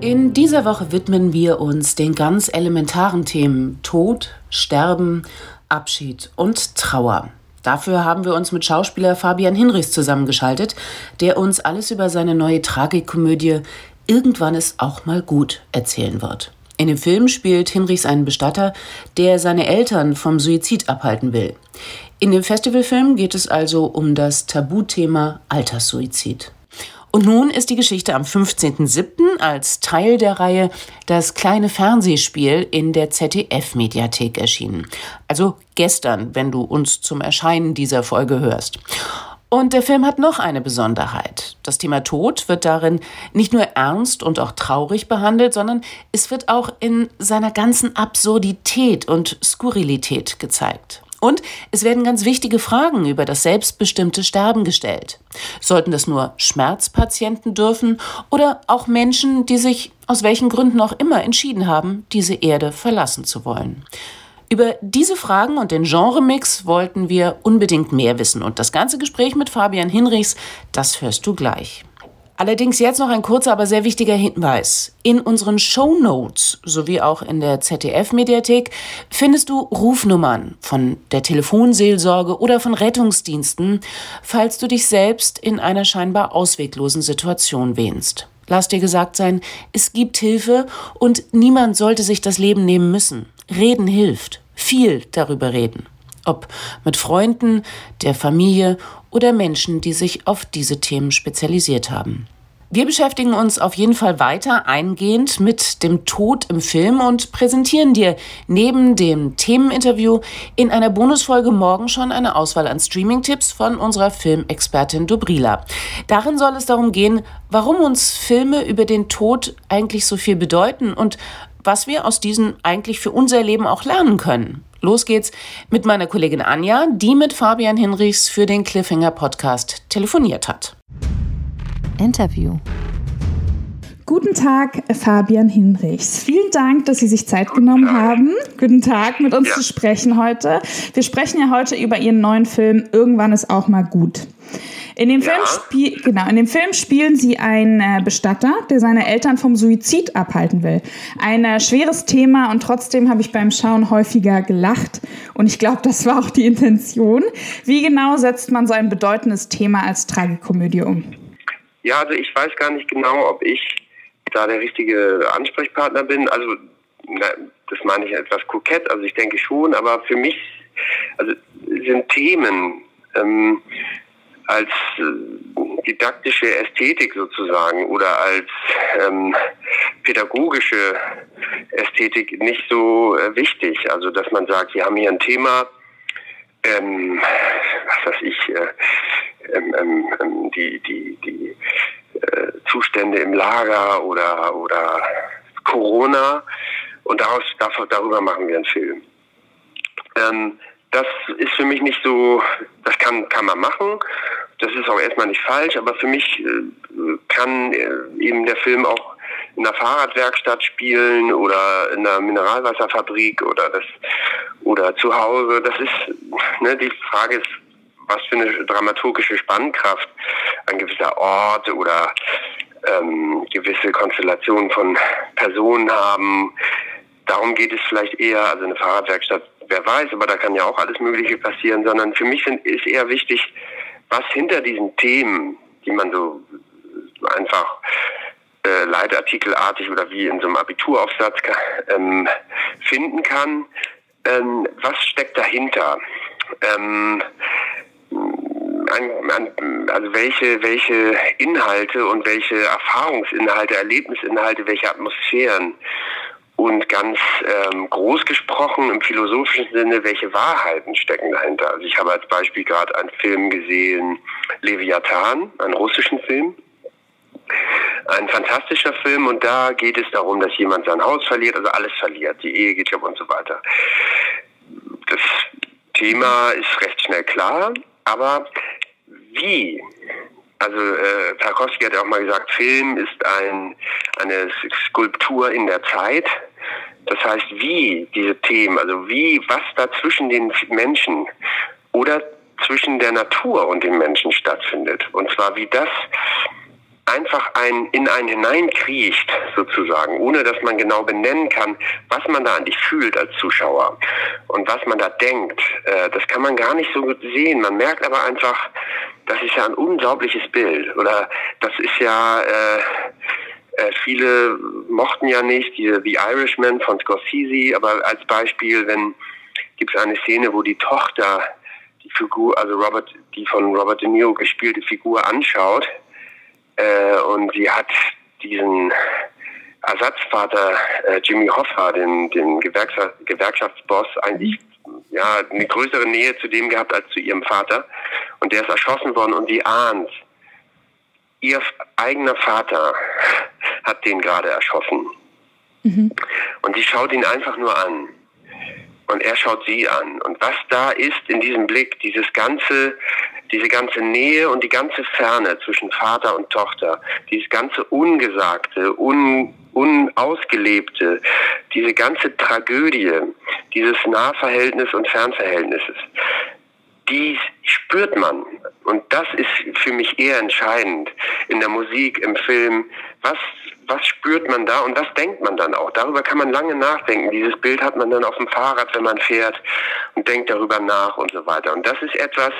In dieser Woche widmen wir uns den ganz elementaren Themen Tod, Sterben, Abschied und Trauer. Dafür haben wir uns mit Schauspieler Fabian Hinrichs zusammengeschaltet, der uns alles über seine neue Tragikkomödie Irgendwann ist auch mal gut erzählen wird. In dem Film spielt Hinrichs einen Bestatter, der seine Eltern vom Suizid abhalten will. In dem Festivalfilm geht es also um das Tabuthema Alterssuizid. Und nun ist die Geschichte am 15.07. als Teil der Reihe Das kleine Fernsehspiel in der ZDF-Mediathek erschienen. Also gestern, wenn du uns zum Erscheinen dieser Folge hörst. Und der Film hat noch eine Besonderheit. Das Thema Tod wird darin nicht nur ernst und auch traurig behandelt, sondern es wird auch in seiner ganzen Absurdität und Skurrilität gezeigt. Und es werden ganz wichtige Fragen über das selbstbestimmte Sterben gestellt. Sollten das nur Schmerzpatienten dürfen oder auch Menschen, die sich aus welchen Gründen auch immer entschieden haben, diese Erde verlassen zu wollen? Über diese Fragen und den Genremix wollten wir unbedingt mehr wissen. Und das ganze Gespräch mit Fabian Hinrichs, das hörst du gleich. Allerdings jetzt noch ein kurzer, aber sehr wichtiger Hinweis. In unseren Show Notes sowie auch in der ZDF-Mediathek findest du Rufnummern von der Telefonseelsorge oder von Rettungsdiensten, falls du dich selbst in einer scheinbar ausweglosen Situation wähnst. Lass dir gesagt sein, es gibt Hilfe und niemand sollte sich das Leben nehmen müssen. Reden hilft. Viel darüber reden. Ob mit Freunden, der Familie oder Menschen, die sich auf diese Themen spezialisiert haben. Wir beschäftigen uns auf jeden Fall weiter eingehend mit dem Tod im Film und präsentieren dir neben dem Themeninterview in einer Bonusfolge morgen schon eine Auswahl an Streaming-Tipps von unserer Filmexpertin Dobrila. Darin soll es darum gehen, warum uns Filme über den Tod eigentlich so viel bedeuten und was wir aus diesen eigentlich für unser Leben auch lernen können. Los geht's mit meiner Kollegin Anja, die mit Fabian Hinrichs für den Cliffhanger Podcast telefoniert hat. Interview. Guten Tag, Fabian Hinrichs. Vielen Dank, dass Sie sich Zeit genommen haben, guten Tag, mit uns ja. zu sprechen heute. Wir sprechen ja heute über Ihren neuen Film Irgendwann ist auch mal gut. In dem, ja. Film, genau, in dem Film spielen sie einen äh, Bestatter, der seine Eltern vom Suizid abhalten will. Ein äh, schweres Thema und trotzdem habe ich beim Schauen häufiger gelacht. Und ich glaube, das war auch die Intention. Wie genau setzt man so ein bedeutendes Thema als Tragikomödie um? Ja, also ich weiß gar nicht genau, ob ich da der richtige Ansprechpartner bin. Also na, das meine ich etwas kokett, also ich denke schon, aber für mich also sind Themen, ähm, als äh, didaktische Ästhetik sozusagen oder als ähm, pädagogische Ästhetik nicht so äh, wichtig. Also dass man sagt, wir haben hier ein Thema, ähm, was weiß ich, äh, ähm, ähm, ähm die, die, die äh, Zustände im Lager oder, oder Corona und daraus, darüber machen wir einen Film. Ähm, das ist für mich nicht so, das kann, kann man machen. Das ist auch erstmal nicht falsch, aber für mich äh, kann äh, eben der Film auch in einer Fahrradwerkstatt spielen oder in einer Mineralwasserfabrik oder das oder zu Hause. Das ist, ne, die Frage ist, was für eine dramaturgische Spannkraft ein gewisser Ort oder ähm, gewisse Konstellationen von Personen haben. Darum geht es vielleicht eher, also eine Fahrradwerkstatt wer weiß, aber da kann ja auch alles Mögliche passieren, sondern für mich sind, ist eher wichtig, was hinter diesen Themen, die man so einfach äh, Leitartikelartig oder wie in so einem Abituraufsatz ähm, finden kann, ähm, was steckt dahinter? Ähm, an, an, also welche, welche Inhalte und welche Erfahrungsinhalte, Erlebnisinhalte, welche Atmosphären und ganz ähm, groß gesprochen im philosophischen Sinne, welche Wahrheiten stecken dahinter. Also ich habe als Beispiel gerade einen Film gesehen, Leviathan, einen russischen Film. Ein fantastischer Film und da geht es darum, dass jemand sein Haus verliert, also alles verliert, die Ehe geht ab und so weiter. Das Thema ist recht schnell klar, aber wie also äh, Tarkovsky hat ja auch mal gesagt, Film ist ein, eine Skulptur in der Zeit. Das heißt, wie diese Themen, also wie, was da zwischen den Menschen oder zwischen der Natur und dem Menschen stattfindet. Und zwar wie das einfach ein, in einen hineinkriecht, sozusagen, ohne dass man genau benennen kann, was man da eigentlich fühlt als Zuschauer und was man da denkt. Äh, das kann man gar nicht so gut sehen. Man merkt aber einfach, das ist ja ein unglaubliches Bild. Oder das ist ja, äh, äh, viele mochten ja nicht die, The Irishman von Scorsese, aber als Beispiel, wenn gibt es eine Szene, wo die Tochter die Figur, also Robert, die von Robert De Niro gespielte Figur anschaut äh, und sie hat diesen Ersatzvater äh, Jimmy Hoffa, den, den Gewerkschaft, Gewerkschaftsboss, eigentlich ja, eine größere Nähe zu dem gehabt als zu ihrem Vater. Und der ist erschossen worden und sie ahnt, ihr eigener Vater hat den gerade erschossen. Mhm. Und sie schaut ihn einfach nur an. Und er schaut sie an. Und was da ist in diesem Blick, dieses ganze, diese ganze Nähe und die ganze Ferne zwischen Vater und Tochter, dieses ganze Ungesagte, un, Unausgelebte, diese ganze Tragödie, dieses Nahverhältnis und Fernverhältnisses, die spürt man. Und das ist für mich eher entscheidend in der Musik, im Film. Was, was spürt man da und was denkt man dann auch? Darüber kann man lange nachdenken. Dieses Bild hat man dann auf dem Fahrrad, wenn man fährt und denkt darüber nach und so weiter. Und das ist etwas,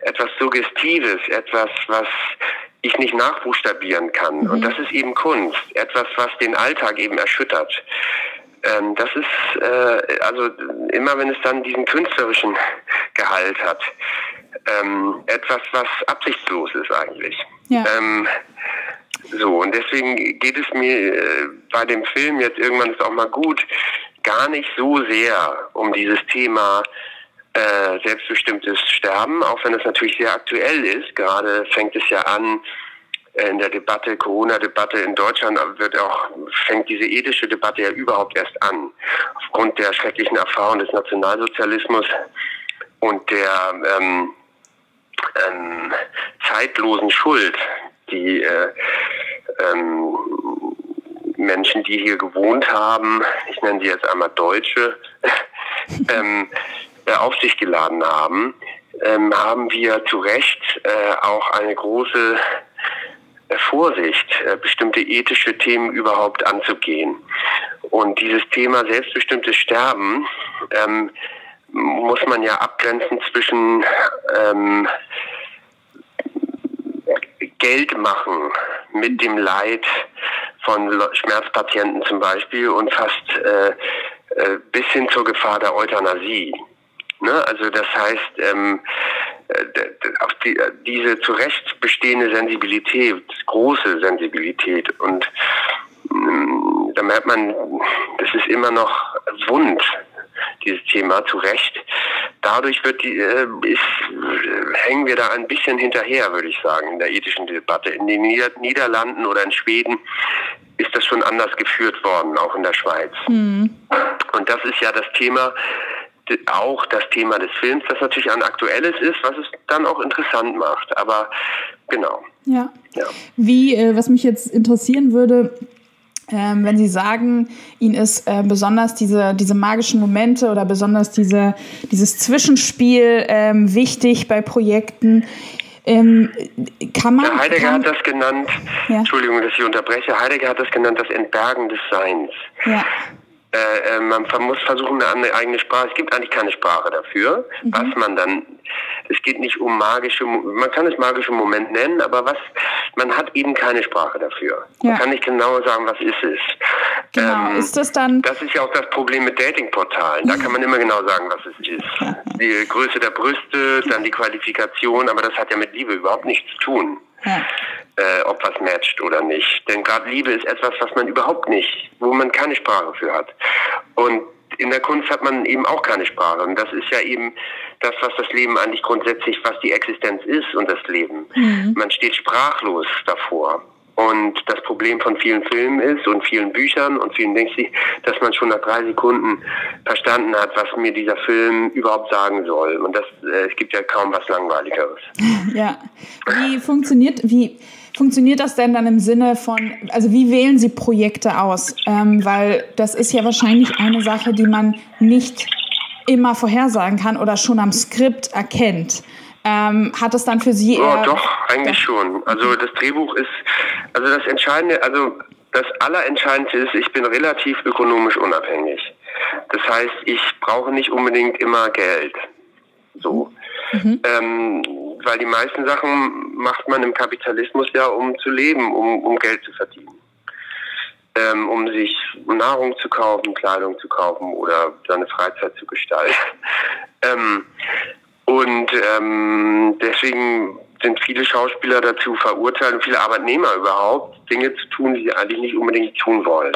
etwas Suggestives, etwas, was ich nicht nachbuchstabieren kann. Mhm. Und das ist eben Kunst. Etwas, was den Alltag eben erschüttert. Ähm, das ist, äh, also immer wenn es dann diesen künstlerischen Gehalt hat, ähm, etwas, was absichtslos ist eigentlich. Ja. Ähm, so, und deswegen geht es mir äh, bei dem Film jetzt irgendwann ist auch mal gut, gar nicht so sehr um dieses Thema äh, selbstbestimmtes Sterben, auch wenn es natürlich sehr aktuell ist. Gerade fängt es ja an, in der Debatte, Corona-Debatte in Deutschland wird auch, fängt diese ethische Debatte ja überhaupt erst an. Aufgrund der schrecklichen Erfahrung des Nationalsozialismus und der ähm, ähm, zeitlosen Schuld, die äh, ähm, Menschen, die hier gewohnt haben, ich nenne sie jetzt einmal Deutsche, ähm, äh, auf sich geladen haben, ähm, haben wir zu Recht äh, auch eine große Vorsicht, äh, bestimmte ethische Themen überhaupt anzugehen. Und dieses Thema selbstbestimmtes Sterben ähm, muss man ja abgrenzen zwischen ähm, Geld machen mit dem Leid von Schmerzpatienten zum Beispiel und fast äh, äh, bis hin zur Gefahr der Euthanasie. Ne? Also das heißt, ähm, äh, auf die, äh, diese zu Recht bestehende Sensibilität, große Sensibilität und ähm, da merkt man, das ist immer noch wund, dieses Thema zu Recht. Dadurch wird die, äh, ist, äh, hängen wir da ein bisschen hinterher, würde ich sagen, in der ethischen Debatte. In den Nieder Niederlanden oder in Schweden ist das schon anders geführt worden, auch in der Schweiz. Mhm. Und das ist ja das Thema, auch das Thema des Films, das natürlich ein aktuelles ist, was es dann auch interessant macht. Aber genau. Ja. ja. Wie, äh, was mich jetzt interessieren würde, ähm, wenn Sie sagen, Ihnen ist äh, besonders diese, diese magischen Momente oder besonders diese, dieses Zwischenspiel ähm, wichtig bei Projekten. Ähm, kann man, ja, Heidegger kann, hat das genannt, ja. Entschuldigung, dass ich unterbreche, Heidegger hat das genannt, das Entbergen des Seins. Ja. Äh, äh, man muss versuchen, eine eigene Sprache, es gibt eigentlich keine Sprache dafür, mhm. was man dann, es geht nicht um magische, man kann es magische Moment nennen, aber was, man hat eben keine Sprache dafür. Ja. Man kann nicht genau sagen, was ist es. Genau, ähm, ist das dann... Das ist ja auch das Problem mit Datingportalen, da kann man immer genau sagen, was es ist. Die Größe der Brüste, dann die Qualifikation, aber das hat ja mit Liebe überhaupt nichts zu tun ja. äh, ob was matcht oder nicht. Denn gerade Liebe ist etwas, was man überhaupt nicht, wo man keine Sprache für hat. Und in der Kunst hat man eben auch keine Sprache. Und das ist ja eben das, was das Leben eigentlich grundsätzlich, was die Existenz ist und das Leben. Mhm. Man steht sprachlos davor. Und das Problem von vielen Filmen ist und vielen Büchern und vielen Dingen, dass man schon nach drei Sekunden verstanden hat, was mir dieser Film überhaupt sagen soll. Und das, äh, es gibt ja kaum was Langweiligeres. Ja. Wie funktioniert, wie funktioniert das denn dann im Sinne von, also wie wählen Sie Projekte aus? Ähm, weil das ist ja wahrscheinlich eine Sache, die man nicht immer vorhersagen kann oder schon am Skript erkennt. Ähm, hat es dann für Sie eher... Oh, doch, eigentlich ja. schon. Also das Drehbuch ist, also das Entscheidende, also das Allerentscheidendste ist, ich bin relativ ökonomisch unabhängig. Das heißt, ich brauche nicht unbedingt immer Geld. So. Mhm. Ähm, weil die meisten Sachen macht man im Kapitalismus ja, um zu leben, um, um Geld zu verdienen. Ähm, um sich Nahrung zu kaufen, Kleidung zu kaufen oder seine Freizeit zu gestalten. ähm, und ähm, deswegen sind viele Schauspieler dazu verurteilt und viele Arbeitnehmer überhaupt, Dinge zu tun, die sie eigentlich nicht unbedingt tun wollen.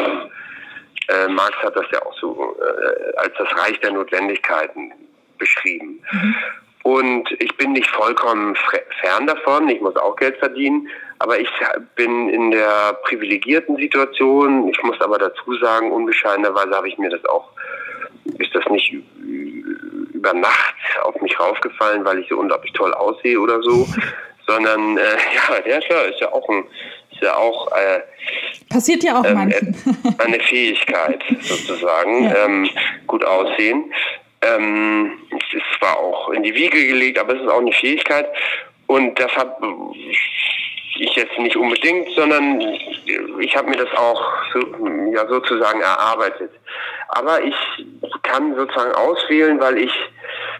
Äh, Marx hat das ja auch so äh, als das Reich der Notwendigkeiten beschrieben. Mhm. Und ich bin nicht vollkommen fern davon, ich muss auch Geld verdienen, aber ich bin in der privilegierten Situation. Ich muss aber dazu sagen, unbescheidenerweise habe ich mir das auch, ist das nicht über Nacht auf mich raufgefallen, weil ich so unglaublich toll aussehe oder so, sondern äh, ja, ja, ist ja auch ein, ist ja auch äh, passiert ja auch ähm, manchen eine Fähigkeit sozusagen, ja. ähm, gut aussehen. Ähm, es ist zwar auch in die Wiege gelegt, aber es ist auch eine Fähigkeit und das habe ich jetzt nicht unbedingt, sondern ich habe mir das auch so, ja sozusagen erarbeitet. Aber ich kann sozusagen auswählen, weil ich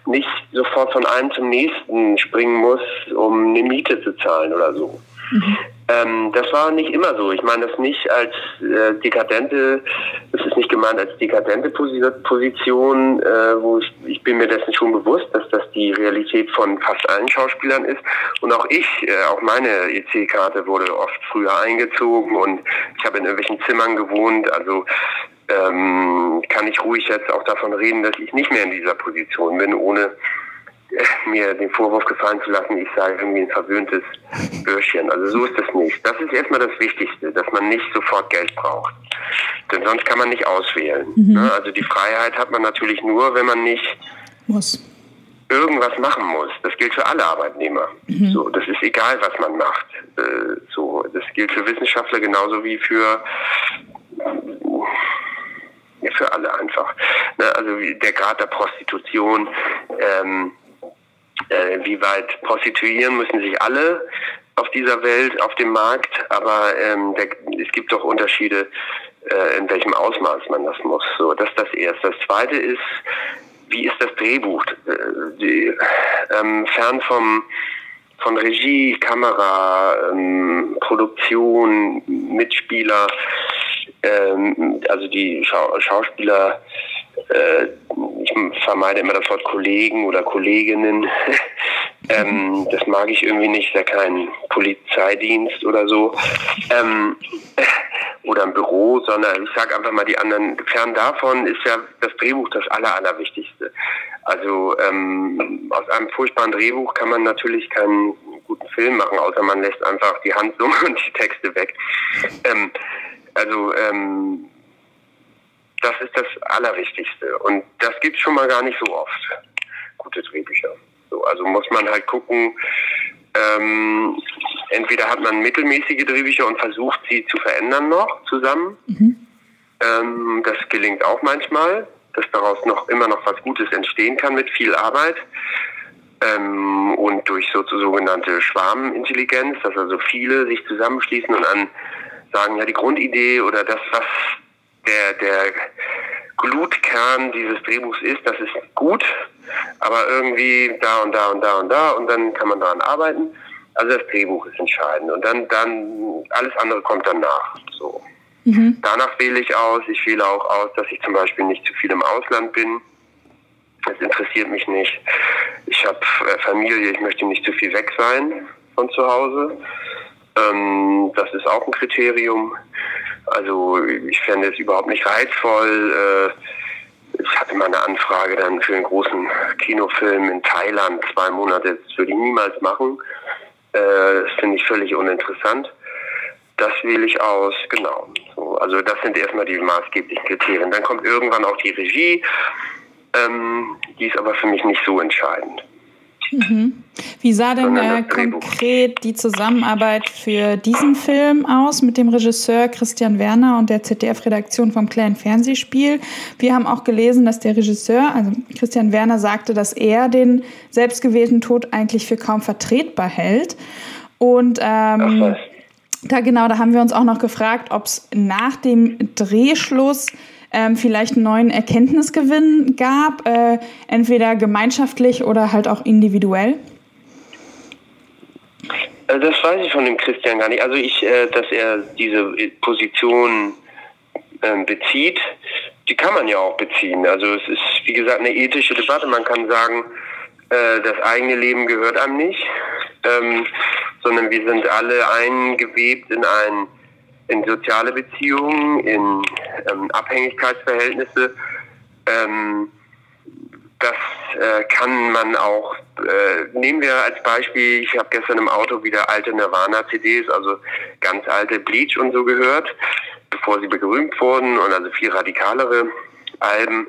nicht sofort von einem zum nächsten springen muss, um eine Miete zu zahlen oder so. Ähm, das war nicht immer so. Ich meine das nicht als äh, dekadente, das ist nicht gemeint als dekadente Position, äh, wo ich, ich bin mir dessen schon bewusst, dass das die Realität von fast allen Schauspielern ist. Und auch ich, äh, auch meine EC-Karte wurde oft früher eingezogen und ich habe in irgendwelchen Zimmern gewohnt. Also ähm, kann ich ruhig jetzt auch davon reden, dass ich nicht mehr in dieser Position bin, ohne mir den Vorwurf gefallen zu lassen, ich sei irgendwie ein verwöhntes Bürschchen. Also so ist es nicht. Das ist erstmal das Wichtigste, dass man nicht sofort Geld braucht. Denn sonst kann man nicht auswählen. Mhm. Ne? Also die Freiheit hat man natürlich nur, wenn man nicht muss. irgendwas machen muss. Das gilt für alle Arbeitnehmer. Mhm. So, das ist egal, was man macht. Äh, so, das gilt für Wissenschaftler genauso wie für ja, für alle einfach. Ne? Also der Grad der Prostitution, ähm, äh, wie weit prostituieren müssen sich alle auf dieser Welt, auf dem Markt, aber ähm, der, es gibt doch Unterschiede, äh, in welchem Ausmaß man das muss. So, das ist das Erste. Das Zweite ist, wie ist das Drehbuch? Äh, die, ähm, fern vom von Regie, Kamera, ähm, Produktion, Mitspieler, ähm, also die Schau Schauspieler äh, ich vermeide immer das Wort Kollegen oder Kolleginnen. ähm, das mag ich irgendwie nicht, ist ja kein Polizeidienst oder so. Ähm, oder ein Büro, sondern ich sage einfach mal die anderen. Fern davon ist ja das Drehbuch das Aller, Allerwichtigste. Also ähm, aus einem furchtbaren Drehbuch kann man natürlich keinen guten Film machen, außer man lässt einfach die Handlung und die Texte weg. Ähm, also ähm, das ist das Allerwichtigste. Und das gibt es schon mal gar nicht so oft, gute Drehbücher. So, also muss man halt gucken, ähm, entweder hat man mittelmäßige Drehbücher und versucht sie zu verändern noch zusammen. Mhm. Ähm, das gelingt auch manchmal, dass daraus noch immer noch was Gutes entstehen kann mit viel Arbeit. Ähm, und durch so sogenannte Schwarmintelligenz, dass also viele sich zusammenschließen und an sagen, ja, die Grundidee oder das, was der, der Glutkern dieses Drehbuchs ist, das ist gut, aber irgendwie da und da und da und da und dann kann man daran arbeiten. Also das Drehbuch ist entscheidend und dann, dann alles andere kommt danach. So. Mhm. Danach wähle ich aus. Ich wähle auch aus, dass ich zum Beispiel nicht zu viel im Ausland bin. Das interessiert mich nicht. Ich habe äh, Familie, ich möchte nicht zu viel weg sein von zu Hause. Ähm, das ist auch ein Kriterium. Also ich fände es überhaupt nicht reizvoll. Äh, ich hatte mal eine Anfrage dann für einen großen Kinofilm in Thailand, zwei Monate. Das würde ich niemals machen. Äh, das finde ich völlig uninteressant. Das wähle ich aus, genau. So, also das sind erstmal die maßgeblichen Kriterien. Dann kommt irgendwann auch die Regie. Ähm, die ist aber für mich nicht so entscheidend. Mhm. Wie sah denn äh, konkret die Zusammenarbeit für diesen Film aus mit dem Regisseur Christian Werner und der ZDF-Redaktion vom kleinen Fernsehspiel? Wir haben auch gelesen, dass der Regisseur, also Christian Werner, sagte, dass er den selbstgewählten Tod eigentlich für kaum vertretbar hält. Und ähm, da genau, da haben wir uns auch noch gefragt, ob es nach dem Drehschluss ähm, vielleicht einen neuen Erkenntnisgewinn gab, äh, entweder gemeinschaftlich oder halt auch individuell? Äh, das weiß ich von dem Christian gar nicht. Also ich, äh, dass er diese Position äh, bezieht, die kann man ja auch beziehen. Also es ist, wie gesagt, eine ethische Debatte. Man kann sagen, äh, das eigene Leben gehört einem nicht, ähm, sondern wir sind alle eingewebt in ein in soziale Beziehungen, in ähm, Abhängigkeitsverhältnisse. Ähm, das äh, kann man auch, äh, nehmen wir als Beispiel, ich habe gestern im Auto wieder alte Nirvana-CDs, also ganz alte Bleach und so gehört, bevor sie berühmt wurden und also viel radikalere Alben.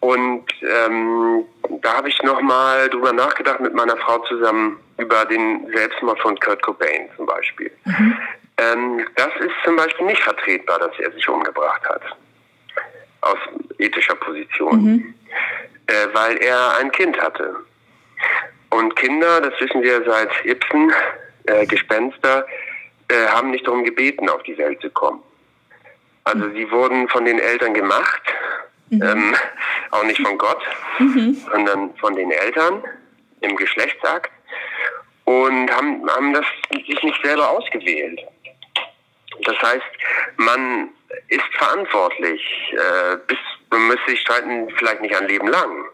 Und ähm, da habe ich nochmal drüber nachgedacht mit meiner Frau zusammen über den Selbstmord von Kurt Cobain zum Beispiel. Mhm. Ähm, das ist zum Beispiel nicht vertretbar, dass er sich umgebracht hat. Aus ethischer Position. Mhm. Äh, weil er ein Kind hatte. Und Kinder, das wissen wir seit Ibsen, äh, Gespenster, äh, haben nicht darum gebeten, auf die Welt zu kommen. Also mhm. sie wurden von den Eltern gemacht, mhm. ähm, auch nicht von Gott, mhm. sondern von den Eltern im Geschlechtsakt und haben, haben das sich nicht selber ausgewählt. Das heißt, man ist verantwortlich. Äh, bis, man müsste sich streiten, vielleicht nicht ein Leben lang.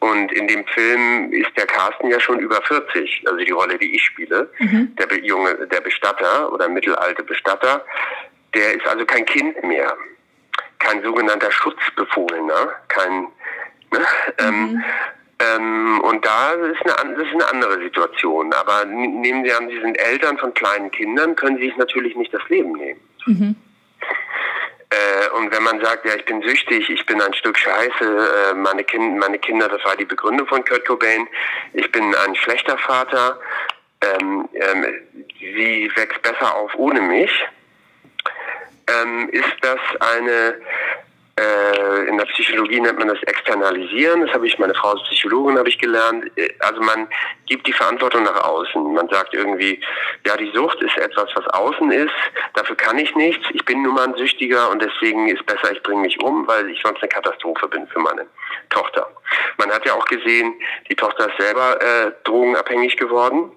Und in dem Film ist der Carsten ja schon über 40, also die Rolle, die ich spiele, mhm. der junge, der Bestatter oder mittelalte Bestatter, der ist also kein Kind mehr, kein sogenannter Schutzbefohlener, kein ne, ähm, mhm. ähm, ähm, und da ist eine, das ist eine andere Situation. Aber nehmen Sie an, Sie sind Eltern von kleinen Kindern, können Sie sich natürlich nicht das Leben nehmen. Mhm. Äh, und wenn man sagt, ja, ich bin süchtig, ich bin ein Stück Scheiße, äh, meine, kind, meine Kinder, das war die Begründung von Kurt Cobain, ich bin ein schlechter Vater, ähm, ähm, sie wächst besser auf ohne mich, ähm, ist das eine äh, in der Psychologie nennt man das Externalisieren. Das habe ich, meine Frau ist Psychologin, habe ich gelernt. Äh, also man gibt die Verantwortung nach außen. Man sagt irgendwie, ja, die Sucht ist etwas, was außen ist. Dafür kann ich nichts. Ich bin nun mal ein Süchtiger und deswegen ist besser, ich bringe mich um, weil ich sonst eine Katastrophe bin für meine Tochter. Man hat ja auch gesehen, die Tochter ist selber äh, drogenabhängig geworden.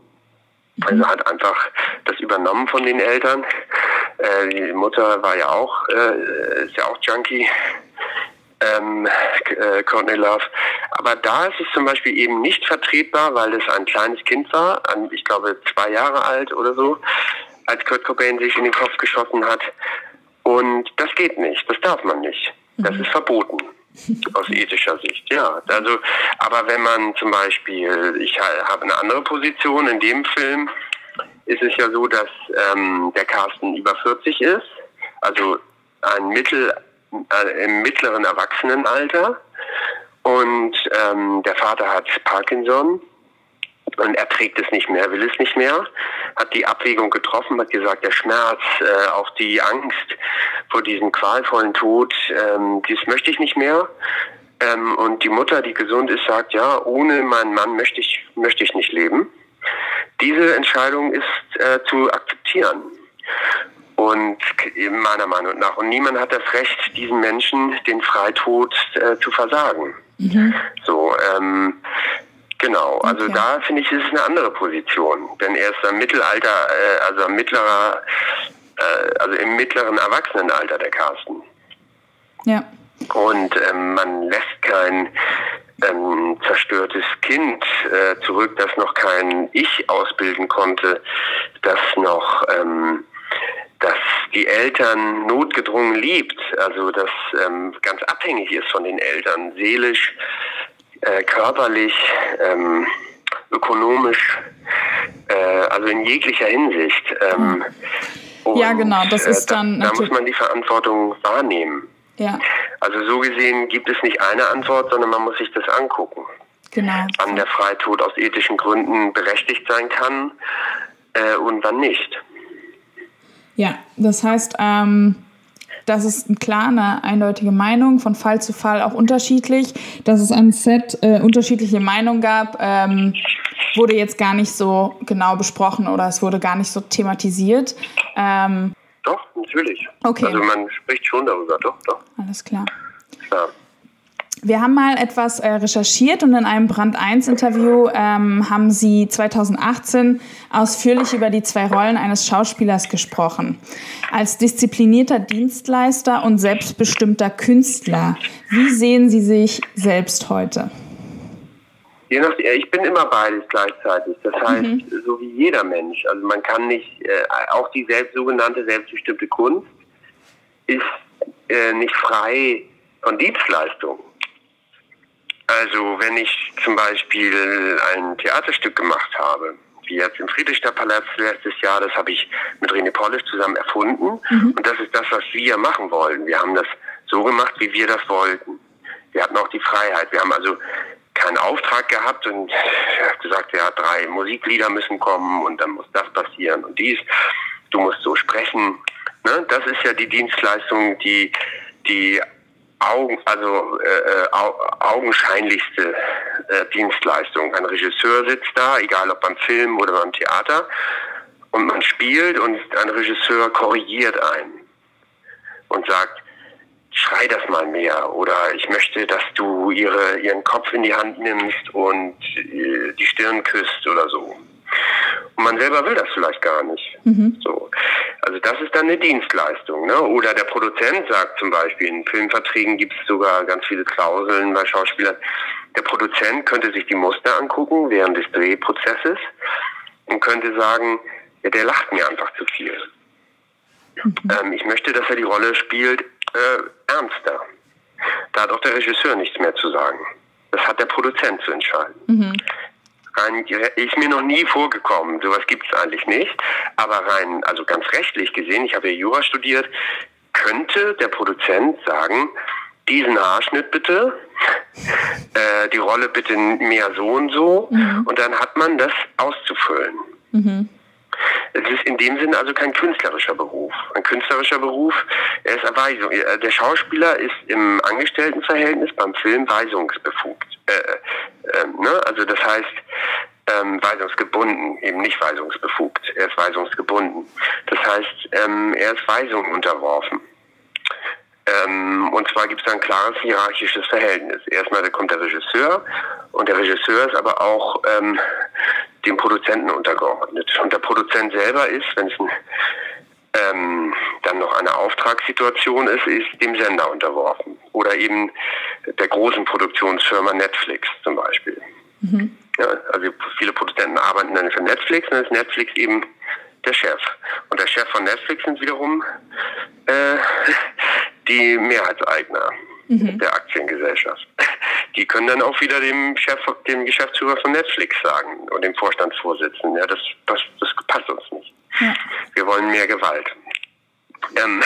Also hat einfach das übernommen von den Eltern. Äh, die Mutter war ja auch, äh, ist ja auch Junkie, ähm, äh, Courtney Love. Aber da ist es zum Beispiel eben nicht vertretbar, weil es ein kleines Kind war, an, ich glaube zwei Jahre alt oder so, als Kurt Cobain sich in den Kopf geschossen hat. Und das geht nicht, das darf man nicht. Das mhm. ist verboten aus ethischer Sicht, ja. Also, aber wenn man zum Beispiel, ich habe eine andere Position in dem Film, ist es ja so, dass ähm, der Carsten über 40 ist, also ein Mittel, äh, im mittleren Erwachsenenalter. Und ähm, der Vater hat Parkinson und er trägt es nicht mehr, will es nicht mehr, hat die Abwägung getroffen, hat gesagt, der Schmerz, äh, auch die Angst vor diesem qualvollen Tod, ähm, dies möchte ich nicht mehr. Ähm, und die Mutter, die gesund ist, sagt, ja, ohne meinen Mann möchte ich, möchte ich nicht leben. Diese Entscheidung ist äh, zu akzeptieren. Und meiner Meinung nach. Und niemand hat das Recht, diesen Menschen den Freitod äh, zu versagen. Mhm. So, ähm, Genau, also okay. da finde ich, ist es eine andere Position. Denn er ist im Mittelalter, äh, also im mittlerer, äh, also im mittleren Erwachsenenalter der Carsten. Ja. Und ähm, man lässt kein ähm, zerstörtes Kind äh, zurück, das noch kein Ich ausbilden konnte, das noch ähm, dass die Eltern notgedrungen liebt, also das ähm, ganz abhängig ist von den Eltern, seelisch, äh, körperlich, ähm, ökonomisch, äh, also in jeglicher Hinsicht. Ähm, ja, genau, das ist äh, dann. Da, da muss man die Verantwortung wahrnehmen. Ja. Also so gesehen gibt es nicht eine Antwort, sondern man muss sich das angucken. genau. wann der Freitod aus ethischen Gründen berechtigt sein kann äh, und wann nicht. Ja, das heißt, ähm, das ist klar eine eindeutige Meinung, von Fall zu Fall auch unterschiedlich. Dass es am Set äh, unterschiedliche Meinungen gab, ähm, wurde jetzt gar nicht so genau besprochen oder es wurde gar nicht so thematisiert. Ähm, doch, natürlich. Okay. Also man spricht schon darüber, doch, doch. Alles klar. Klar. Wir haben mal etwas äh, recherchiert und in einem Brand 1 Interview ähm, haben Sie 2018 ausführlich über die zwei Rollen eines Schauspielers gesprochen. Als disziplinierter Dienstleister und selbstbestimmter Künstler. Wie sehen Sie sich selbst heute? Je nach, ich bin immer beides gleichzeitig. Das heißt, Mhm. so wie jeder Mensch. Also man kann nicht, äh, auch die selbst, sogenannte selbstbestimmte Kunst ist äh, nicht frei von Dienstleistungen. Also wenn ich zum Beispiel ein Theaterstück gemacht habe, wie jetzt im Friedrichstadtpalast letztes Jahr, das habe ich mit René Polish zusammen erfunden. Und das ist das, was wir machen wollen. Wir haben das so gemacht, wie wir das wollten. Wir hatten auch die Freiheit. Wir haben also keinen Auftrag gehabt und gesagt, ja, drei Musiklieder müssen kommen und dann muss das passieren und dies. Du musst so sprechen. Ne? Das ist ja die Dienstleistung, die die Augen, also äh, äh, au augenscheinlichste äh, Dienstleistung. Ein Regisseur sitzt da, egal ob beim Film oder beim Theater, und man spielt und ein Regisseur korrigiert einen und sagt, schrei das mal mehr oder ich möchte, dass du ihre, ihren Kopf in die Hand nimmst und äh, die Stirn küsst oder so. Und man selber will das vielleicht gar nicht. So. Also das ist dann eine Dienstleistung. Ne? Oder der Produzent sagt zum Beispiel, in Filmverträgen gibt es sogar ganz viele Klauseln bei Schauspielern. Der Produzent könnte sich die Muster angucken während des Drehprozesses und könnte sagen, ja, der lacht mir einfach zu viel. Ähm, ich möchte, dass er die Rolle spielt äh, ernster. Da hat auch der Regisseur nichts mehr zu sagen. Das hat der Produzent zu entscheiden. Rein, ist mir noch nie vorgekommen, sowas gibt es eigentlich nicht. Aber rein, also ganz rechtlich gesehen, ich habe ja Jura studiert, könnte der Produzent sagen, diesen Haarschnitt bitte, äh, die Rolle bitte mehr so und so, und dann hat man das auszufüllen. Es ist in dem Sinn also kein künstlerischer Beruf. Ein künstlerischer Beruf, er ist Erweisung. Äh, Der Schauspieler ist im Angestelltenverhältnis beim Film weisungsbefugt. Äh, äh, ne? Also das heißt, ähm, weisungsgebunden, eben nicht weisungsbefugt. Er ist weisungsgebunden. Das heißt, ähm, er ist Weisungen unterworfen. Ähm, und zwar gibt es ein klares hierarchisches Verhältnis. Erstmal kommt der Regisseur und der Regisseur ist aber auch ähm, dem Produzenten untergeordnet. Und der Produzent selber ist, wenn es ein, ähm, dann noch eine Auftragssituation ist, ist dem Sender unterworfen. Oder eben der großen Produktionsfirma Netflix zum Beispiel. Ja, also viele Produzenten arbeiten dann für Netflix und dann ist Netflix eben der Chef. Und der Chef von Netflix sind wiederum äh, die Mehrheitseigner der Aktiengesellschaft. Die können dann auch wieder dem Chef, dem Geschäftsführer von Netflix sagen und dem Vorstandsvorsitzenden, ja, das, das, das passt uns nicht. Wir wollen mehr Gewalt. Ähm,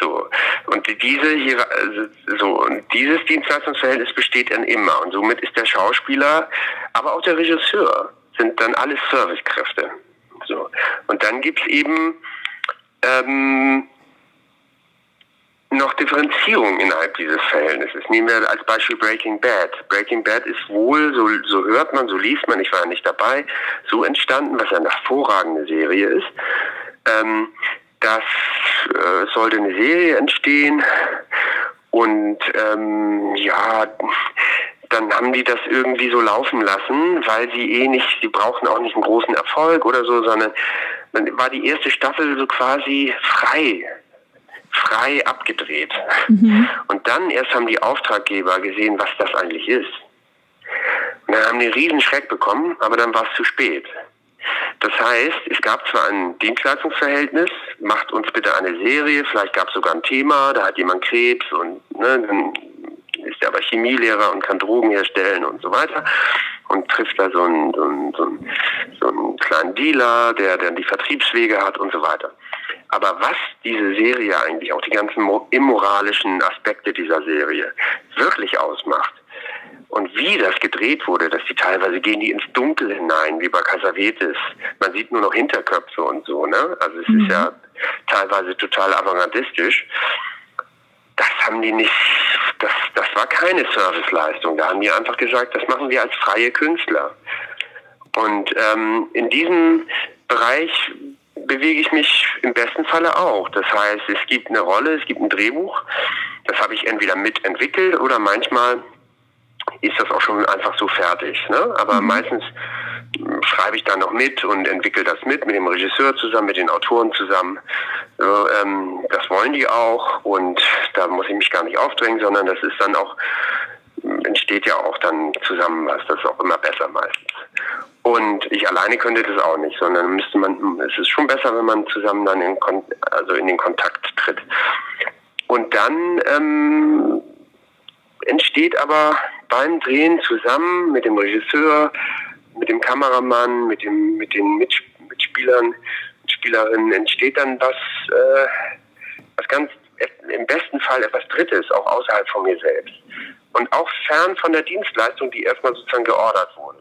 so. Und diese hier, also, so. Und dieses Dienstleistungsverhältnis besteht dann immer. Und somit ist der Schauspieler, aber auch der Regisseur sind dann alles Servicekräfte. So. Und dann gibt's eben ähm, noch Differenzierung innerhalb dieses Verhältnisses. Nehmen wir als Beispiel Breaking Bad. Breaking Bad ist wohl, so, so hört man, so liest man, ich war ja nicht dabei, so entstanden, was eine hervorragende Serie ist. Ähm, das äh, sollte eine Serie entstehen und ähm, ja, dann haben die das irgendwie so laufen lassen, weil sie eh nicht, sie brauchen auch nicht einen großen Erfolg oder so, sondern dann war die erste Staffel so quasi frei frei abgedreht. Und dann erst haben die Auftraggeber gesehen, was das eigentlich ist. Und dann haben die einen riesen Schreck bekommen, aber dann war es zu spät. Das heißt, es gab zwar ein Dienstleistungsverhältnis, macht uns bitte eine Serie, vielleicht gab es sogar ein Thema, da hat jemand Krebs und ne, dann ist er aber Chemielehrer und kann Drogen herstellen und so weiter und trifft da so einen, so einen, so einen, so einen kleinen Dealer, der dann die Vertriebswege hat und so weiter. Aber was diese Serie eigentlich, auch die ganzen mo- immoralischen Aspekte dieser Serie wirklich ausmacht, Und wie das gedreht wurde, dass die teilweise gehen die ins Dunkel hinein, wie bei Casavetes. Man sieht nur noch Hinterköpfe und so, ne? Also es mhm. ist ja teilweise total avantgardistisch. Das haben die nicht, das, das war keine Serviceleistung. Da haben die einfach gesagt, das machen wir als freie Künstler. Und ähm, in diesem Bereich bewege ich mich im besten Falle auch. Das heißt, es gibt eine Rolle, es gibt ein Drehbuch. Das habe ich entweder mitentwickelt oder manchmal ist das auch schon einfach so fertig. Ne? Aber mhm. meistens schreibe ich da noch mit und entwickle das mit, mit dem Regisseur zusammen, mit den Autoren zusammen. So, ähm, das wollen die auch und da muss ich mich gar nicht aufdrängen, sondern das ist dann auch, entsteht ja auch dann zusammen was. Das ist auch immer besser meistens. Und ich alleine könnte das auch nicht, sondern müsste man, es ist schon besser, wenn man zusammen dann in, also in den Kontakt tritt. Und dann ähm, entsteht aber beim Drehen zusammen mit dem Regisseur, mit dem Kameramann, mit, dem, mit den Mitspielern, Mitspielerinnen entsteht dann was, äh, was ganz, im besten Fall etwas Drittes, auch außerhalb von mir selbst. Und auch fern von der Dienstleistung, die erstmal sozusagen geordert wurde.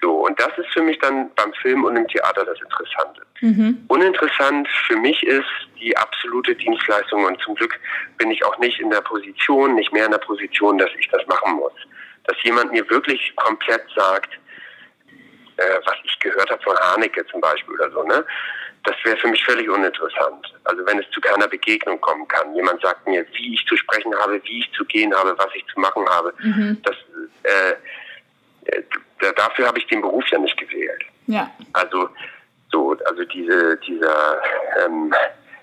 So, und das ist für mich dann beim Film und im Theater das Interessante. Mhm. Uninteressant für mich ist die absolute Dienstleistung und zum Glück bin ich auch nicht in der Position, nicht mehr in der Position, dass ich das machen muss. Dass jemand mir wirklich komplett sagt, äh, was ich gehört habe von Haneke zum Beispiel oder so, ne? Das wäre für mich völlig uninteressant. Also wenn es zu keiner Begegnung kommen kann. Jemand sagt mir, wie ich zu sprechen habe, wie ich zu gehen habe, was ich zu machen habe. Mhm. Das äh, dafür habe ich den Beruf ja nicht gewählt. Ja. Also so, also diese, dieser ähm,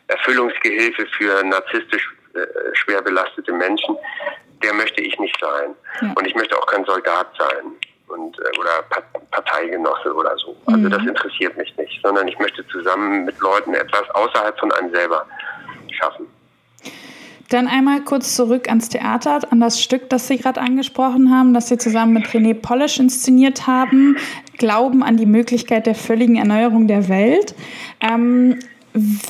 Erfüllungsgehilfe für narzisstisch äh, schwer belastete Menschen, der möchte ich nicht sein. Ja. Und ich möchte auch kein Soldat sein und äh, oder Parteigenosse oder so. Also mhm. das interessiert mich nicht, sondern ich möchte zusammen mit Leuten etwas außerhalb von einem selber schaffen. Dann einmal kurz zurück ans Theater, an das Stück, das Sie gerade angesprochen haben, das Sie zusammen mit René Polish inszeniert haben. Glauben an die Möglichkeit der völligen Erneuerung der Welt. Ähm,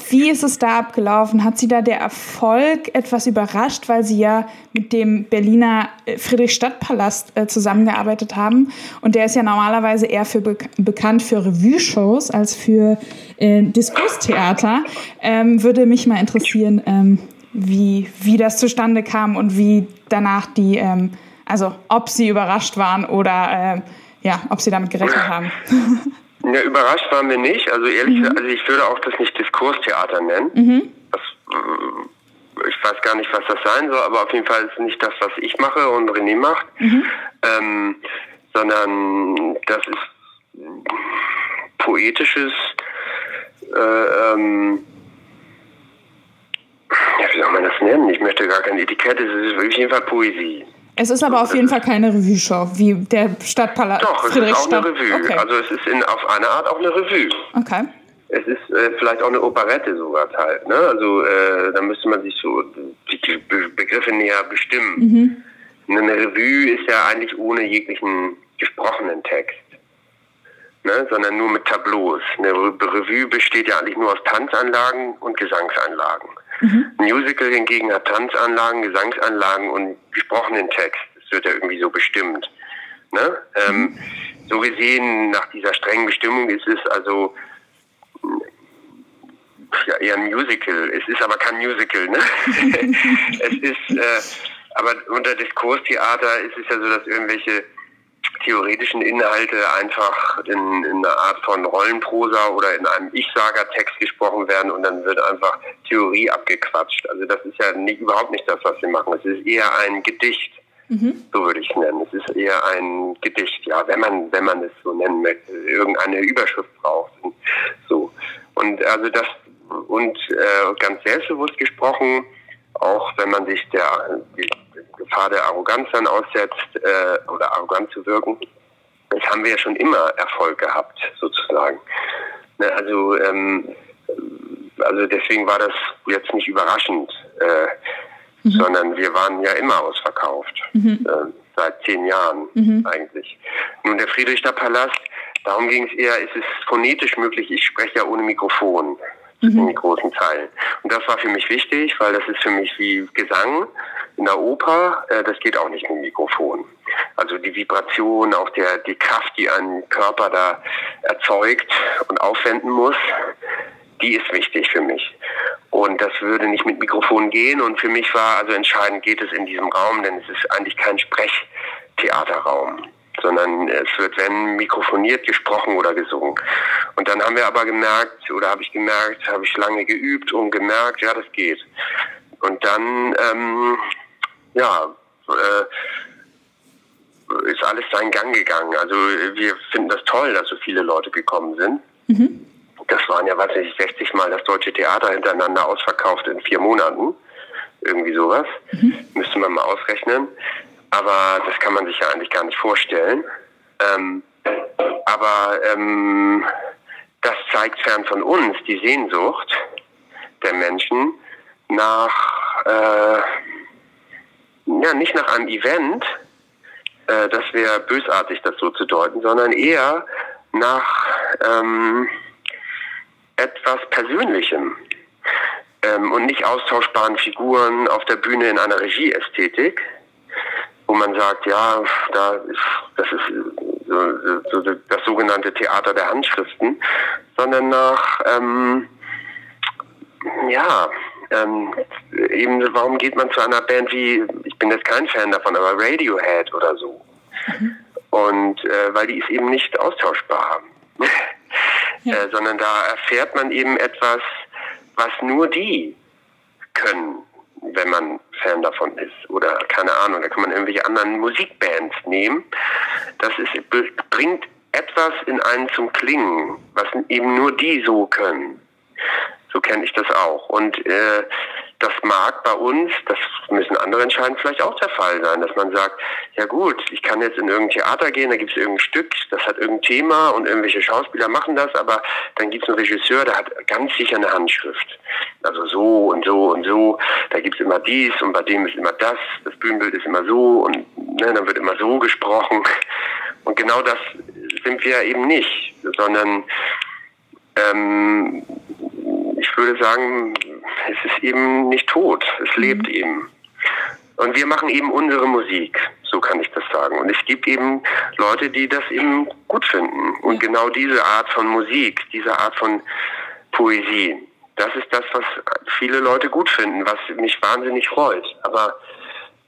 wie ist es da abgelaufen? Hat Sie da der Erfolg etwas überrascht, weil Sie ja mit dem Berliner äh, Friedrichstadtpalast äh, zusammengearbeitet haben? Und der ist ja normalerweise eher für be bekannt für Revue-Shows als für äh, Diskurstheater. Ähm, würde mich mal interessieren, ähm, wie, wie das zustande kam und wie danach die, ähm, also ob Sie überrascht waren oder äh, ja, ob Sie damit gerechnet haben. Ja, überrascht waren wir nicht. Also ehrlich mhm. also ich würde auch das nicht Diskurstheater nennen. Mhm. Das, äh, ich weiß gar nicht, was das sein soll, aber auf jeden Fall ist nicht das, was ich mache und René macht, mhm. ähm, sondern das ist poetisches, äh, ähm, ja, wie soll man das nennen? Ich möchte gar kein Etikett, es ist auf jeden Fall Poesie. Es ist aber auf jeden Fall keine Revue-Show, wie der Stadtpalast. Doch, es ist auch eine Revue. Okay. Also es ist in, auf eine Art auch eine Revue. Okay. Es ist äh, vielleicht auch eine Operette sogar halt. Ne? Also äh, da müsste man sich so die Be Begriffe näher bestimmen. Mhm. Eine Revue ist ja eigentlich ohne jeglichen gesprochenen Text. Ne, sondern nur mit Tableaus. Eine Revue besteht ja eigentlich nur aus Tanzanlagen und Gesangsanlagen. Mhm. Musical hingegen hat Tanzanlagen, Gesangsanlagen und gesprochenen Text. Das wird ja irgendwie so bestimmt. Ne? Ähm, mhm. so gesehen, nach dieser strengen Bestimmung ist es also ja, eher ein Musical. Es ist aber kein Musical. Ne? es ist, äh, aber unter Diskurstheater ist es ja so, dass irgendwelche theoretischen Inhalte einfach in, in einer Art von Rollenprosa oder in einem Ich-Sager-Text gesprochen werden und dann wird einfach Theorie abgequatscht. Also das ist ja nicht, überhaupt nicht das, was wir machen. Es ist eher ein Gedicht. Mhm. So würde ich es nennen. Es ist eher ein Gedicht, ja, wenn man, wenn man es so nennen möchte, irgendeine Überschrift braucht. So. Und also das, und äh, ganz selbstbewusst gesprochen, auch wenn man sich der, Gefahr der Arroganz dann aussetzt äh, oder arrogant zu wirken. Das haben wir ja schon immer Erfolg gehabt, sozusagen. Ne, also, ähm, also deswegen war das jetzt nicht überraschend, äh, mhm. sondern wir waren ja immer ausverkauft, mhm. äh, seit zehn Jahren mhm. eigentlich. Nun der Friedrichter Palast, darum ging es eher, ist es phonetisch möglich, ich spreche ja ohne Mikrofon mhm. in großen Teilen. Und das war für mich wichtig, weil das ist für mich wie Gesang in der Oper, äh, das geht auch nicht mit Mikrofon. Also die Vibration, auch der, die Kraft, die ein Körper da erzeugt und aufwenden muss, die ist wichtig für mich. Und das würde nicht mit Mikrofon gehen. Und für mich war also entscheidend, geht es in diesem Raum, denn es ist eigentlich kein Sprechtheaterraum sondern es wird, wenn, mikrofoniert, gesprochen oder gesungen. Und dann haben wir aber gemerkt, oder habe ich gemerkt, habe ich lange geübt und gemerkt, ja, das geht. Und dann, ähm, ja, äh, ist alles seinen Gang gegangen. Also wir finden das toll, dass so viele Leute gekommen sind. Mhm. Das waren ja, weiß nicht, 60 Mal das Deutsche Theater hintereinander ausverkauft in vier Monaten. Irgendwie sowas. Mhm. Müsste man mal ausrechnen. Aber das kann man sich ja eigentlich gar nicht vorstellen. Ähm, aber ähm, das zeigt fern von uns die Sehnsucht der Menschen nach, äh, ja, nicht nach einem Event, äh, das wäre bösartig, das so zu deuten, sondern eher nach ähm, etwas Persönlichem. Ähm, und nicht austauschbaren Figuren auf der Bühne in einer Regieästhetik, wo man sagt, ja, da ist, das ist so, so, das sogenannte Theater der Handschriften, sondern nach, ähm, ja, ähm, eben, warum geht man zu einer Band wie, ich bin jetzt kein Fan davon, aber Radiohead oder so. Mhm. Und äh, weil die ist eben nicht austauschbar. ja. äh, sondern da erfährt man eben etwas, was nur die können, wenn man Fan davon ist. Oder keine Ahnung, da kann man irgendwelche anderen Musikbands nehmen. Das ist, bringt etwas in einen zum Klingen, was eben nur die so können. So kenne ich das auch. Und äh, das mag bei uns, das müssen andere entscheiden, vielleicht auch der Fall sein, dass man sagt, ja gut, ich kann jetzt in irgendein Theater gehen, da gibt es irgendein Stück, das hat irgendein Thema und irgendwelche Schauspieler machen das, aber dann gibt es einen Regisseur, der hat ganz sicher eine Handschrift. Also so und so und so, da gibt es immer dies und bei dem ist immer das, das Bühnenbild ist immer so und ne, dann wird immer so gesprochen. Und genau das sind wir eben nicht, sondern ähm, ich würde sagen, es ist eben nicht tot, es mhm. lebt eben. Und wir machen eben unsere Musik, so kann ich das sagen. Und es gibt eben Leute, die das eben gut finden. Und ja. genau diese Art von Musik, diese Art von Poesie, das ist das, was viele Leute gut finden, was mich wahnsinnig freut. Aber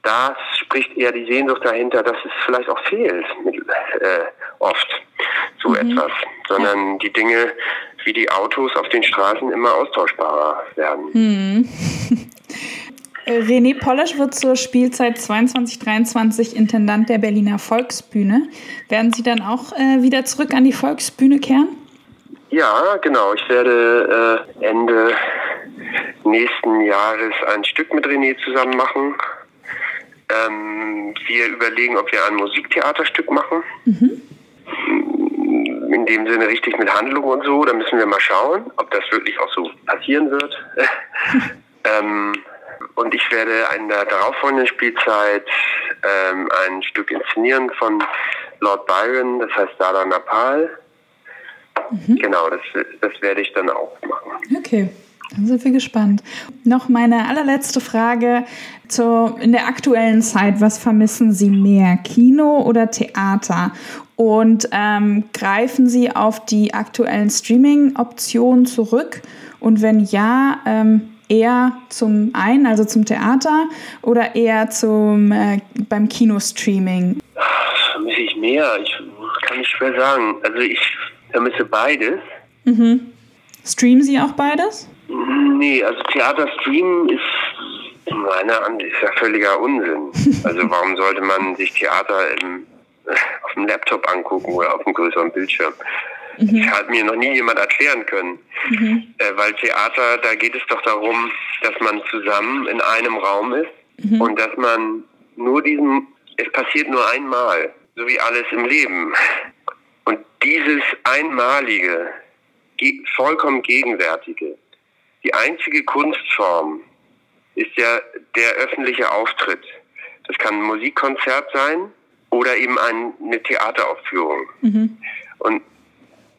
da spricht eher die Sehnsucht dahinter, dass es vielleicht auch fehlt, mit, äh, oft so mhm. etwas, sondern ja. die Dinge wie die Autos auf den Straßen immer austauschbarer werden. Mhm. René Polisch wird zur Spielzeit 22-23 Intendant der Berliner Volksbühne. Werden Sie dann auch äh, wieder zurück an die Volksbühne kehren? Ja, genau. Ich werde äh, Ende nächsten Jahres ein Stück mit René zusammen machen. Ähm, wir überlegen, ob wir ein Musiktheaterstück machen. Mhm. In dem Sinne richtig mit Handlung und so. Da müssen wir mal schauen, ob das wirklich auch so passieren wird. ähm, und ich werde in der darauffolgenden Spielzeit ähm, ein Stück inszenieren von Lord Byron, das heißt Dada Napal. Mhm. Genau, das, das werde ich dann auch machen. Okay. Dann sind wir gespannt. Noch meine allerletzte Frage zu, in der aktuellen Zeit. Was vermissen Sie mehr, Kino oder Theater? Und ähm, greifen Sie auf die aktuellen Streaming-Optionen zurück? Und wenn ja, ähm, eher zum einen, also zum Theater, oder eher zum äh, beim Kinostreaming? Vermisse ich mehr? Ich kann nicht schwer sagen. Also ich vermisse beides. Mhm. Streamen Sie auch beides? Nee, also Theaterstreamen ist meiner Ansicht ja völliger Unsinn. Also warum sollte man sich Theater im, auf dem Laptop angucken oder auf einem größeren Bildschirm? Mhm. Das hat mir noch nie jemand erklären können. Mhm. Äh, weil Theater, da geht es doch darum, dass man zusammen in einem Raum ist mhm. und dass man nur diesen, es passiert nur einmal, so wie alles im Leben. Und dieses Einmalige, vollkommen Gegenwärtige, die einzige Kunstform ist ja der öffentliche Auftritt. Das kann ein Musikkonzert sein oder eben eine Theateraufführung. Mhm. Und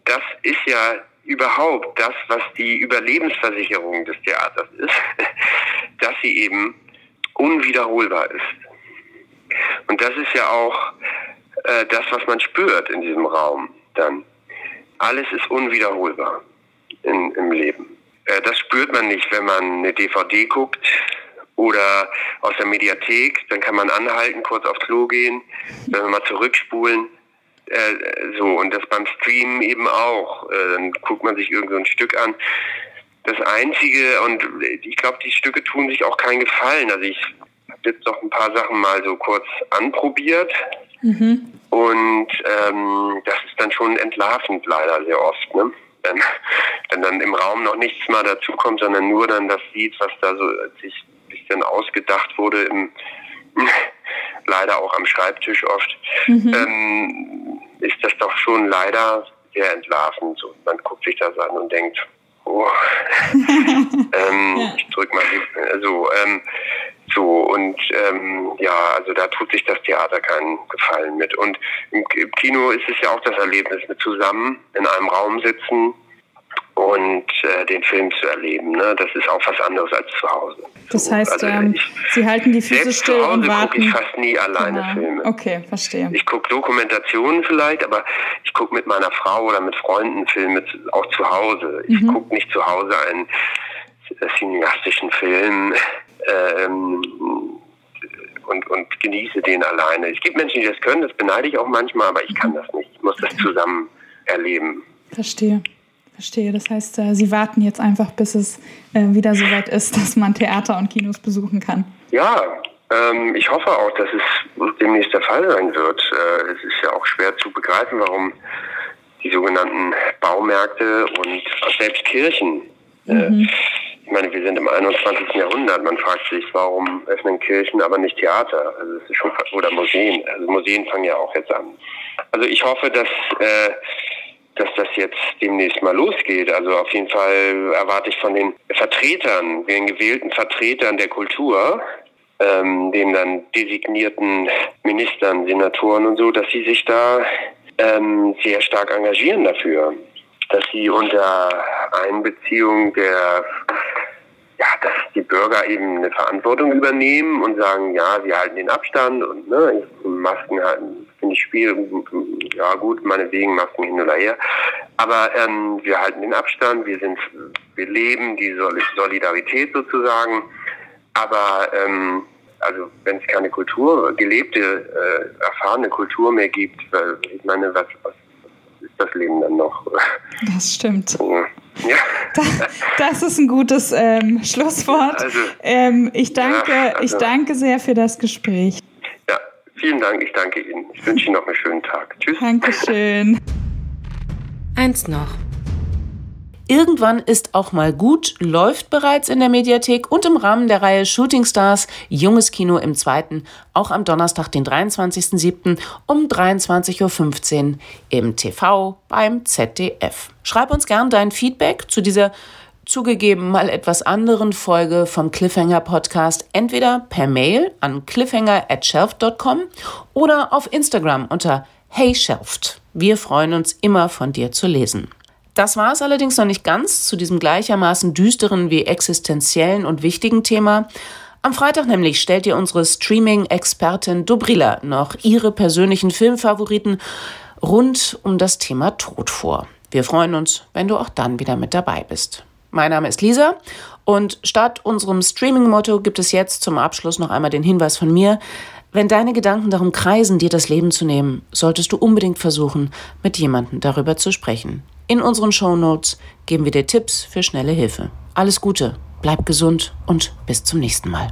das ist ja überhaupt das, was die Überlebensversicherung des Theaters ist, dass sie eben unwiederholbar ist. Und das ist ja auch äh, das, was man spürt in diesem Raum dann. Alles ist unwiederholbar in, im Leben. Äh, das spürt man nicht, wenn man eine DVD guckt oder aus der Mediathek. Dann kann man anhalten, kurz aufs Klo gehen, dann mal zurückspulen. Äh, so, und das beim Streamen eben auch. Äh, dann guckt man sich irgend so ein Stück an. Das Einzige, und ich glaube, die Stücke tun sich auch keinen Gefallen. Also ich habe jetzt doch ein paar Sachen mal so kurz anprobiert. Mhm. Und ähm, das ist dann schon entlarvend leider sehr oft. Ne? Wenn, wenn dann im Raum noch nichts mal dazukommt, sondern nur dann das Lied, was da so sich ein bisschen ausgedacht wurde, im, leider auch am Schreibtisch oft, mhm. ähm, ist das doch schon leider sehr entlarvend. Und man guckt sich das an und denkt, oh, ähm, ja. ich drück mal die, also, ähm, so, und ähm, ja, also da tut sich das Theater keinen Gefallen mit. Und im, im Kino ist es ja auch das Erlebnis mit zusammen in einem Raum sitzen, und äh, den Film zu erleben. Ne? Das ist auch was anderes als zu Hause. Das heißt, also ähm, Sie halten die Füße still zu Hause und warten. ich fast nie alleine genau. Filme. Okay, verstehe. Ich gucke Dokumentationen vielleicht, aber ich gucke mit meiner Frau oder mit Freunden Filme auch zu Hause. Ich mhm. gucke nicht zu Hause einen cineastischen Film. Ähm, und, und genieße den alleine. Es gibt Menschen, die das können, das beneide ich auch manchmal, aber ich kann das nicht. Ich muss das zusammen erleben. Verstehe. Verstehe. Das heißt, äh, Sie warten jetzt einfach, bis es äh, wieder so weit ist, dass man Theater und Kinos besuchen kann. Ja, ähm, ich hoffe auch, dass es demnächst der Fall sein wird. Äh, es ist ja auch schwer zu begreifen, warum die sogenannten Baumärkte und selbst Kirchen. Mhm. ich meine, wir sind im 21. Jahrhundert. Man fragt sich, warum öffnen Kirchen, aber nicht Theater? Also es ist schon oder Museen. Also Museen fangen ja auch jetzt an. Also ich hoffe, dass äh, dass das jetzt demnächst mal losgeht. Also auf jeden Fall erwarte ich von den Vertretern, den gewählten Vertretern der Kultur, ähm, den dann designierten Ministern, Senatoren und so, dass sie sich da ähm, sehr stark engagieren dafür, dass sie unter Einbeziehung der ja, dass die Bürger eben eine Verantwortung übernehmen und sagen, ja, sie halten den Abstand und ne, Masken halten, finde ich schwierig, ja gut, meinetwegen Masken hin oder her. Aber ähm, wir halten den Abstand, wir sind, wir leben die Solidarität sozusagen. Aber ähm, also wenn es keine Kultur, gelebte, äh, erfahrene Kultur mehr gibt, ich meine, was, was ist das Leben dann noch? Das stimmt. Ja. Das ist ein gutes ähm, Schlusswort. Also, ähm, ich, danke, ja, also, ich danke sehr für das Gespräch. Vielen Dank. Ich danke Ihnen. Ich wünsche Ihnen noch einen schönen Tag. Tschüss. Dankeschön. Eins noch. Irgendwann ist auch mal gut, läuft bereits in der Mediathek und im Rahmen der Reihe Shooting Stars Junges Kino im Zweiten, auch am Donnerstag, den 23.07. um 23.15 Uhr im TV beim ZDF. Schreib uns gern dein Feedback zu dieser zugegeben mal etwas anderen Folge vom Cliffhanger Podcast entweder per Mail an cliffhanger@shelft.com oder auf Instagram unter Hey Shelft. Wir freuen uns immer von dir zu lesen. Das war es allerdings noch nicht ganz zu diesem gleichermaßen düsteren wie existenziellen und wichtigen Thema. Am Freitag nämlich stellt ihr unsere Streaming-Expertin Dobrila noch ihre persönlichen Filmfavoriten rund um das Thema Tod vor. Wir freuen uns, wenn du auch dann wieder mit dabei bist. Mein Name ist Lisa und statt unserem Streaming-Motto gibt es jetzt zum Abschluss noch einmal den Hinweis von mir. Wenn deine Gedanken darum kreisen, dir das Leben zu nehmen, solltest du unbedingt versuchen, mit jemandem darüber zu sprechen. In unseren Shownotes geben wir dir Tipps für schnelle Hilfe. Alles Gute, bleib gesund und bis zum nächsten Mal.